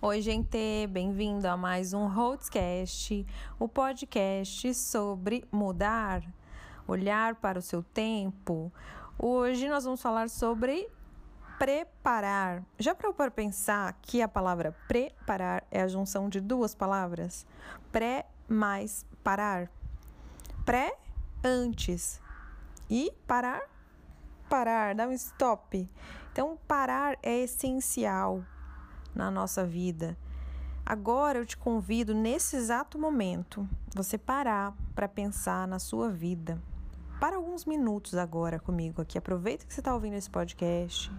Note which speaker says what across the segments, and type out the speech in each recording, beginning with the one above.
Speaker 1: Oi, gente, bem-vindo a mais um Roadscast, o podcast sobre mudar, olhar para o seu tempo. Hoje nós vamos falar sobre preparar. Já parou para pensar que a palavra preparar é a junção de duas palavras? Pré mais parar. Pré, antes. E parar, parar, dá um stop. Então, parar é essencial na nossa vida. Agora eu te convido, nesse exato momento, você parar para pensar na sua vida. Para alguns minutos agora comigo aqui. Aproveita que você está ouvindo esse podcast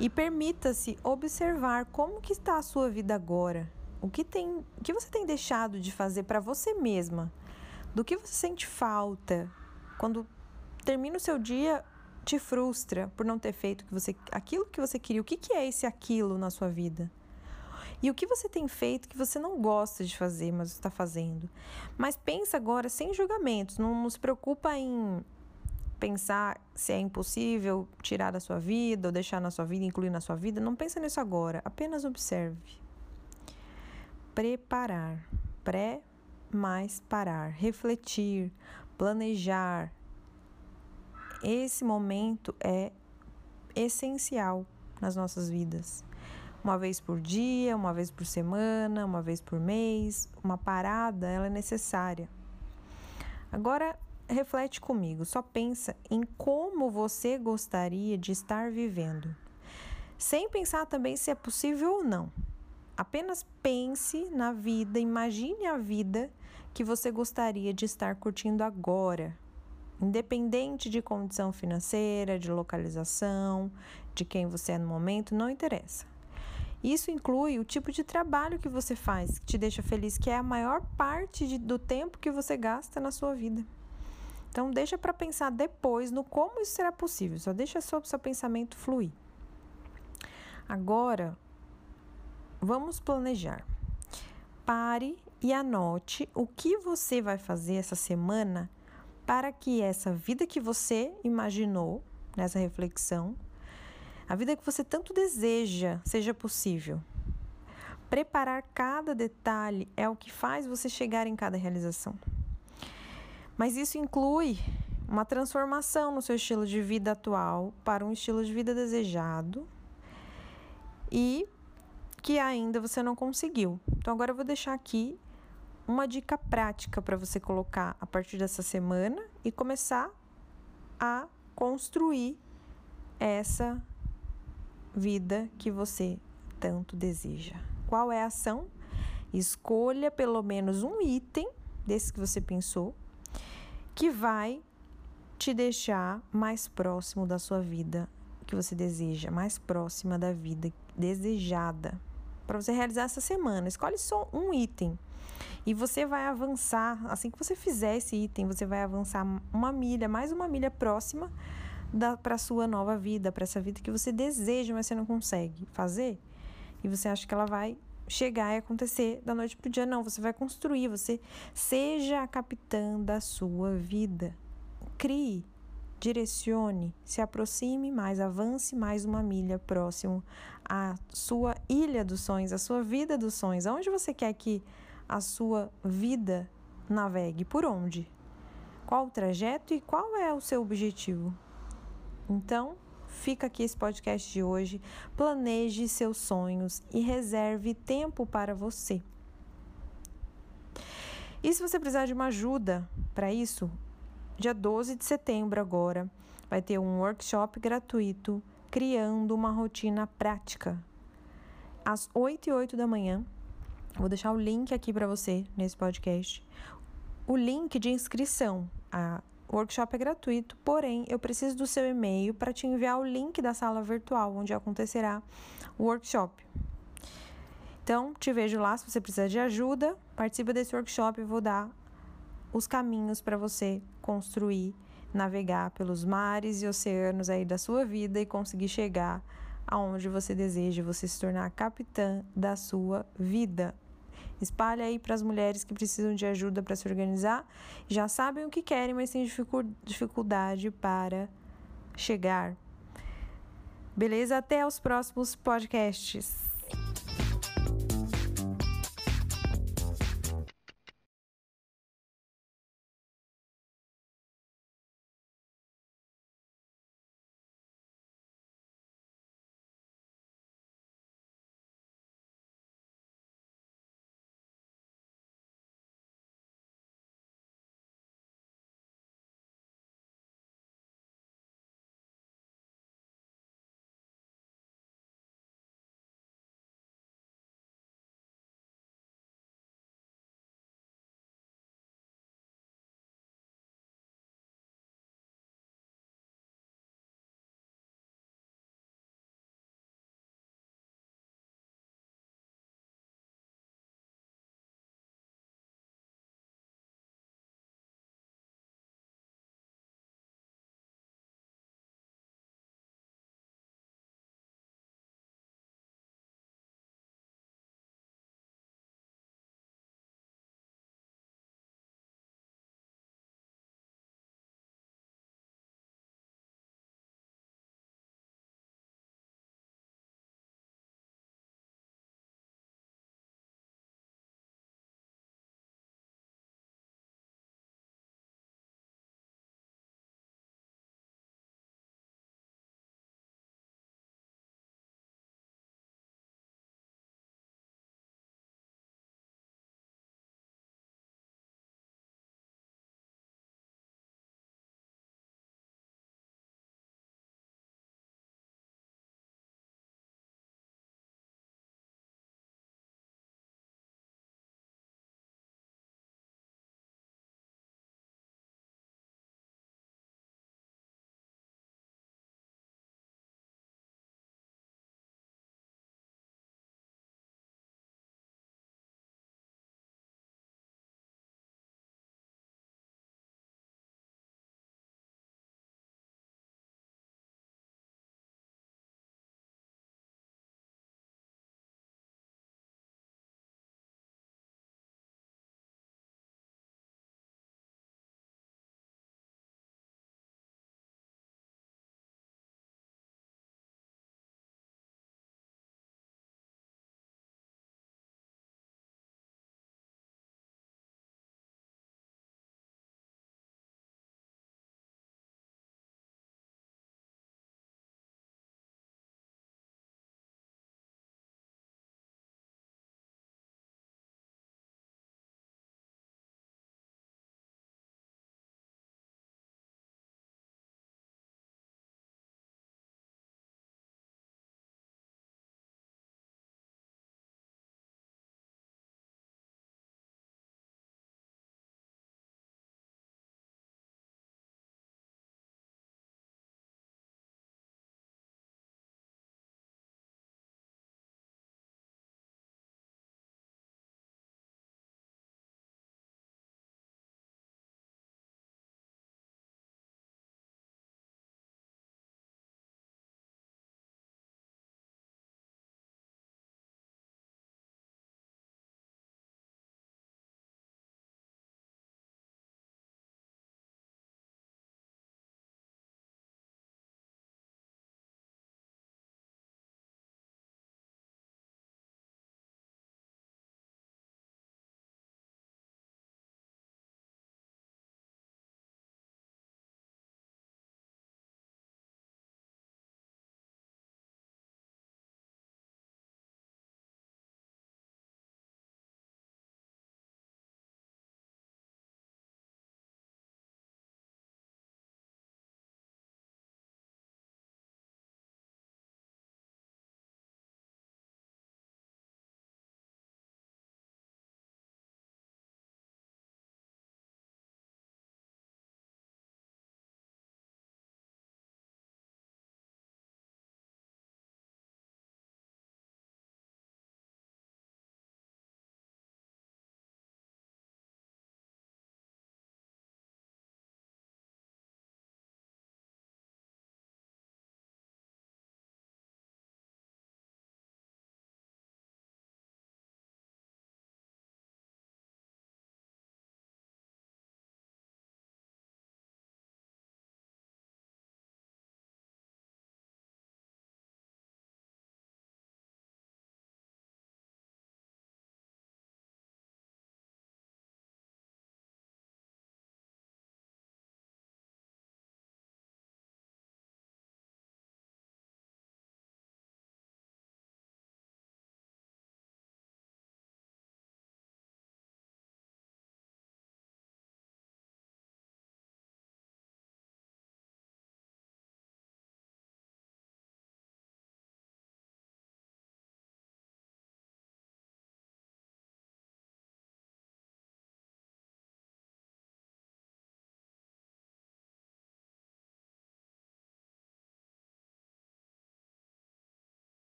Speaker 1: e permita-se observar como que está a sua vida agora. O que tem, o que você tem deixado de fazer para você mesma? Do que você sente falta quando termina o seu dia te frustra por não ter feito que você, aquilo que você queria. O que, que é esse aquilo na sua vida? E o que você tem feito que você não gosta de fazer, mas está fazendo? Mas pensa agora sem julgamentos, não, se preocupa em pensar se é impossível tirar da sua vida ou deixar na sua vida, incluir na sua vida. Não pensa nisso agora, apenas observe. Preparar, pré mais parar, refletir, planejar, esse momento é essencial nas nossas vidas. Uma vez por dia, uma vez por semana, uma vez por mês, uma parada, ela é necessária. Agora, reflete comigo, só pensa em como você gostaria de estar vivendo. Sem pensar também se é possível ou não. Apenas pense na vida, imagine a vida que você gostaria de estar curtindo agora, Independente de condição financeira, de localização, de quem você é no momento, não interessa. Isso inclui o tipo de trabalho que você faz, que te deixa feliz, que é a maior parte de, do tempo que você gasta na sua vida. Então, deixa para pensar depois no como isso será possível. Só deixa o seu pensamento fluir. Agora, vamos planejar. Pare e anote o que você vai fazer essa semana para que essa vida que você imaginou nessa reflexão, a vida que você tanto deseja, seja possível. Preparar cada detalhe é o que faz você chegar em cada realização. Mas isso inclui uma transformação no seu estilo de vida atual para um estilo de vida desejado e que ainda você não conseguiu. Então agora eu vou deixar aqui uma dica prática para você colocar a partir dessa semana e começar a construir essa vida que você tanto deseja. Qual é a ação? Escolha pelo menos um item desse que você pensou que vai te deixar mais próximo da sua vida que você deseja, mais próxima da vida desejada para você realizar essa semana. Escolhe só um item e você vai avançar, assim que você fizer esse item, você vai avançar uma milha, mais uma milha próxima para a sua nova vida, para essa vida que você deseja, mas você não consegue fazer. E você acha que ela vai chegar e acontecer da noite para o dia. Não, você vai construir, você seja a capitã da sua vida. Crie, direcione, se aproxime mais, avance mais uma milha próximo à sua ilha dos sonhos, à sua vida dos sonhos. Aonde você quer que a sua vida navegue? Por onde? Qual o trajeto e qual é o seu objetivo? Então, fica aqui esse podcast de hoje. Planeje seus sonhos e reserve tempo para você. E se você precisar de uma ajuda para isso, dia 12 de setembro agora vai ter um workshop gratuito criando uma rotina prática. Às 8 e 8 da manhã, Vou deixar o link aqui para você nesse podcast. O link de inscrição. A o workshop é gratuito, porém eu preciso do seu e-mail para te enviar o link da sala virtual onde acontecerá o workshop. Então, te vejo lá se você precisar de ajuda. Participa desse workshop e vou dar os caminhos para você construir, navegar pelos mares e oceanos aí da sua vida e conseguir chegar aonde você deseja, você se tornar capitã da sua vida. Espalha aí para as mulheres que precisam de ajuda para se organizar, já sabem o que querem, mas têm dificuldade para chegar. Beleza? Até os próximos podcasts.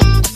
Speaker 2: Hey.